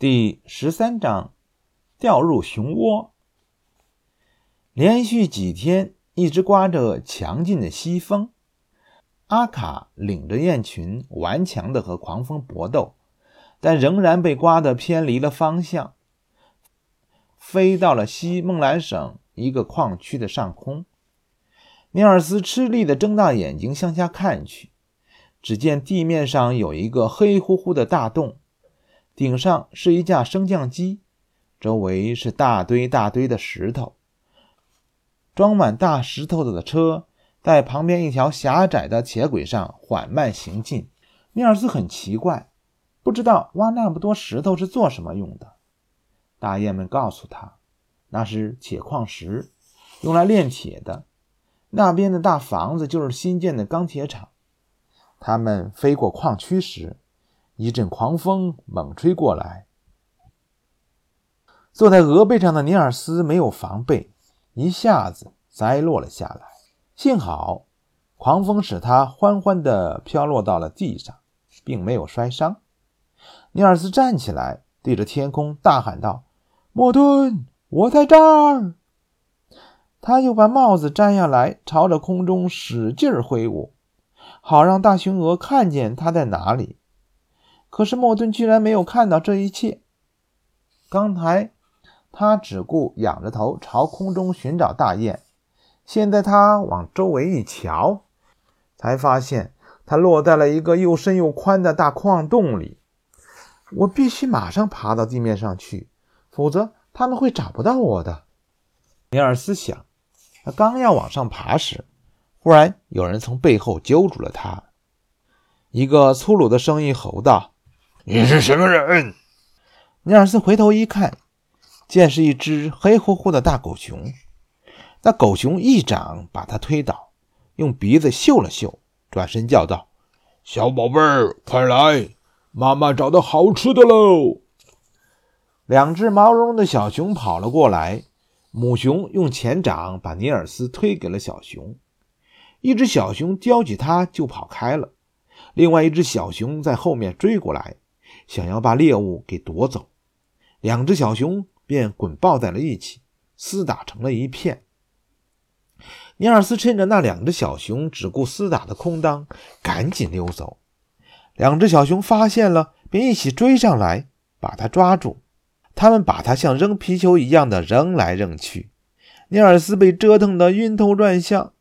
第十三章，掉入熊窝。连续几天一直刮着强劲的西风，阿卡领着雁群顽强的和狂风搏斗，但仍然被刮得偏离了方向，飞到了西孟兰省一个矿区的上空。尼尔斯吃力的睁大眼睛向下看去，只见地面上有一个黑乎乎的大洞。顶上是一架升降机，周围是大堆大堆的石头。装满大石头的车在旁边一条狭窄的铁轨上缓慢行进。尼尔斯很奇怪，不知道挖那么多石头是做什么用的。大雁们告诉他，那是铁矿石，用来炼铁的。那边的大房子就是新建的钢铁厂。他们飞过矿区时。一阵狂风猛吹过来，坐在鹅背上的尼尔斯没有防备，一下子栽落了下来。幸好，狂风使他缓缓地飘落到了地上，并没有摔伤。尼尔斯站起来，对着天空大喊道：“莫顿，我在这儿！”他又把帽子摘下来，朝着空中使劲挥舞，好让大雄鹅看见他在哪里。可是莫顿居然没有看到这一切。刚才他只顾仰着头朝空中寻找大雁，现在他往周围一瞧，才发现他落在了一个又深又宽的大矿洞里。我必须马上爬到地面上去，否则他们会找不到我的。尼尔斯想，他刚要往上爬时，忽然有人从背后揪住了他。一个粗鲁的声音吼道。你是什么人？尼尔斯回头一看，见是一只黑乎乎的大狗熊。那狗熊一掌把他推倒，用鼻子嗅了嗅，转身叫道：“小宝贝儿，快来，妈妈找到好吃的喽！”两只毛茸茸的小熊跑了过来，母熊用前掌把尼尔斯推给了小熊。一只小熊叼起它就跑开了，另外一只小熊在后面追过来。想要把猎物给夺走，两只小熊便滚抱在了一起，厮打成了一片。尼尔斯趁着那两只小熊只顾厮打的空当，赶紧溜走。两只小熊发现了，便一起追上来，把他抓住。他们把他像扔皮球一样的扔来扔去。尼尔斯被折腾得晕头转向。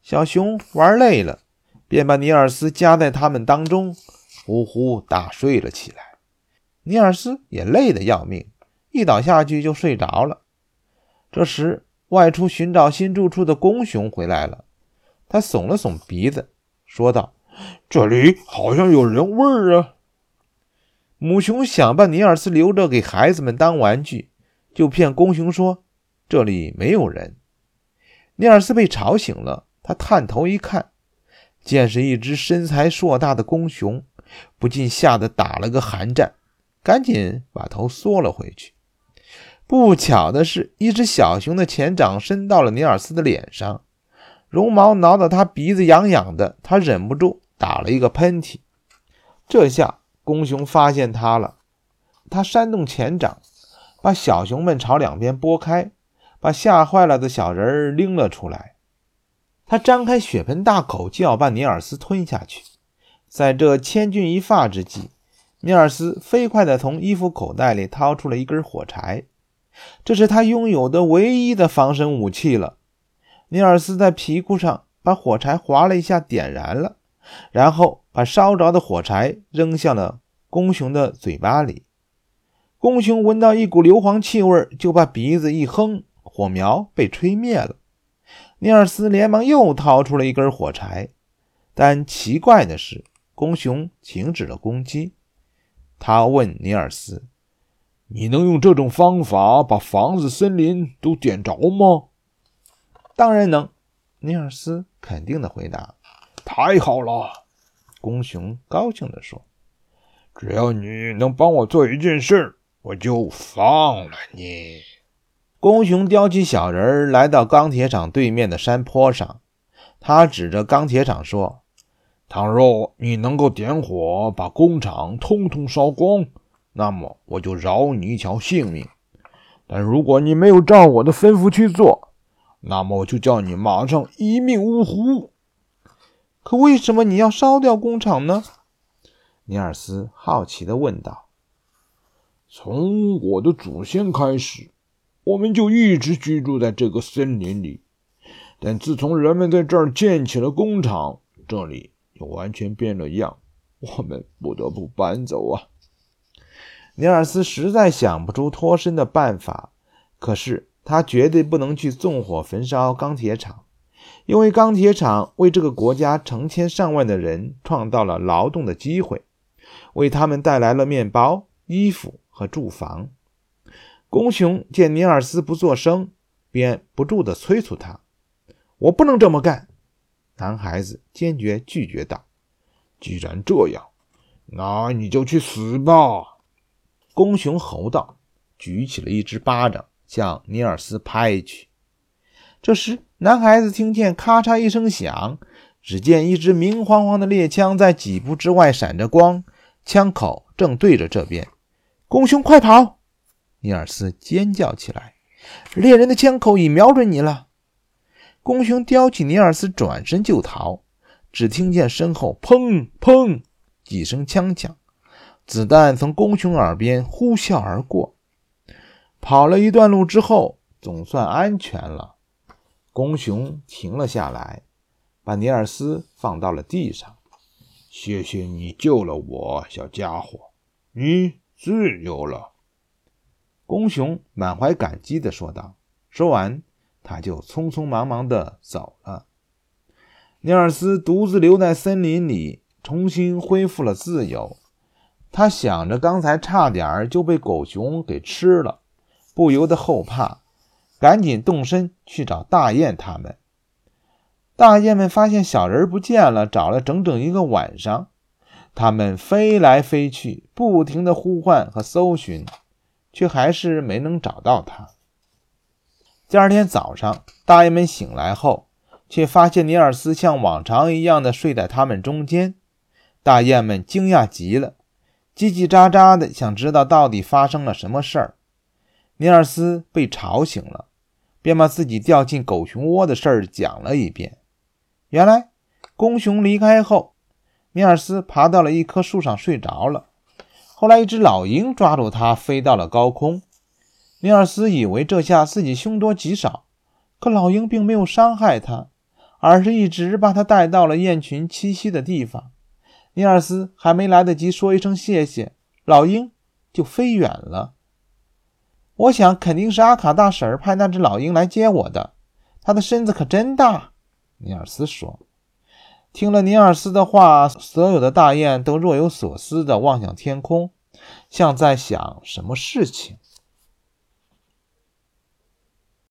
小熊玩累了，便把尼尔斯夹在他们当中。呼呼大睡了起来，尼尔斯也累得要命，一倒下去就睡着了。这时，外出寻找新住处的公熊回来了，他耸了耸鼻子，说道：“这里好像有人味儿啊。”母熊想把尼尔斯留着给孩子们当玩具，就骗公熊说：“这里没有人。”尼尔斯被吵醒了，他探头一看，见是一只身材硕大的公熊。不禁吓得打了个寒战，赶紧把头缩了回去。不巧的是，一只小熊的前掌伸到了尼尔斯的脸上，绒毛挠得他鼻子痒痒的，他忍不住打了一个喷嚏。这下公熊发现他了，他扇动前掌，把小熊们朝两边拨开，把吓坏了的小人儿拎了出来。他张开血盆大口，就要把尼尔斯吞下去。在这千钧一发之际，尼尔斯飞快地从衣服口袋里掏出了一根火柴，这是他拥有的唯一的防身武器了。尼尔斯在皮裤上把火柴划了一下，点燃了，然后把烧着的火柴扔向了公熊的嘴巴里。公熊闻到一股硫磺气味，就把鼻子一哼，火苗被吹灭了。尼尔斯连忙又掏出了一根火柴，但奇怪的是。公熊停止了攻击，他问尼尔斯：“你能用这种方法把房子、森林都点着吗？”“当然能。”尼尔斯肯定的回答。“太好了！”公熊高兴地说，“只要你能帮我做一件事，我就放了你。”公熊叼起小人来到钢铁厂对面的山坡上，他指着钢铁厂说。倘若你能够点火把工厂通通烧光，那么我就饶你一条性命；但如果你没有照我的吩咐去做，那么我就叫你马上一命呜呼。可为什么你要烧掉工厂呢？尼尔斯好奇地问道。从我的祖先开始，我们就一直居住在这个森林里。但自从人们在这儿建起了工厂，这里就完全变了样。我们不得不搬走啊！尼尔斯实在想不出脱身的办法，可是他绝对不能去纵火焚烧钢铁厂，因为钢铁厂为这个国家成千上万的人创造了劳动的机会，为他们带来了面包、衣服和住房。公熊见尼尔斯不作声，便不住地催促他。我不能这么干！男孩子坚决拒绝道：“既然这样，那你就去死吧！”公熊吼道，举起了一只巴掌向尼尔斯拍去。这时，男孩子听见咔嚓一声响，只见一支明晃晃的猎枪在几步之外闪着光，枪口正对着这边。公熊，快跑！尼尔斯尖叫起来：“猎人的枪口已瞄准你了！”公熊叼起尼尔斯，转身就逃。只听见身后“砰砰”几声枪响，子弹从公熊耳边呼啸而过。跑了一段路之后，总算安全了。公熊停了下来，把尼尔斯放到了地上。“谢谢你救了我，小家伙，你自由了。”公熊满怀感激地说道。说完。他就匆匆忙忙地走了。尼尔斯独自留在森林里，重新恢复了自由。他想着刚才差点就被狗熊给吃了，不由得后怕，赶紧动身去找大雁他们。大雁们发现小人不见了，找了整整一个晚上，他们飞来飞去，不停地呼唤和搜寻，却还是没能找到他。第二天早上，大雁们醒来后，却发现尼尔斯像往常一样的睡在他们中间。大雁们惊讶极了，叽叽喳喳的想知道到底发生了什么事儿。尼尔斯被吵醒了，便把自己掉进狗熊窝的事儿讲了一遍。原来，公熊离开后，尼尔斯爬到了一棵树上睡着了。后来，一只老鹰抓住他，飞到了高空。尼尔斯以为这下自己凶多吉少，可老鹰并没有伤害他，而是一直把他带到了雁群栖息的地方。尼尔斯还没来得及说一声谢谢，老鹰就飞远了。我想肯定是阿卡大婶派那只老鹰来接我的，它的身子可真大。尼尔斯说。听了尼尔斯的话，所有的大雁都若有所思地望向天空，像在想什么事情。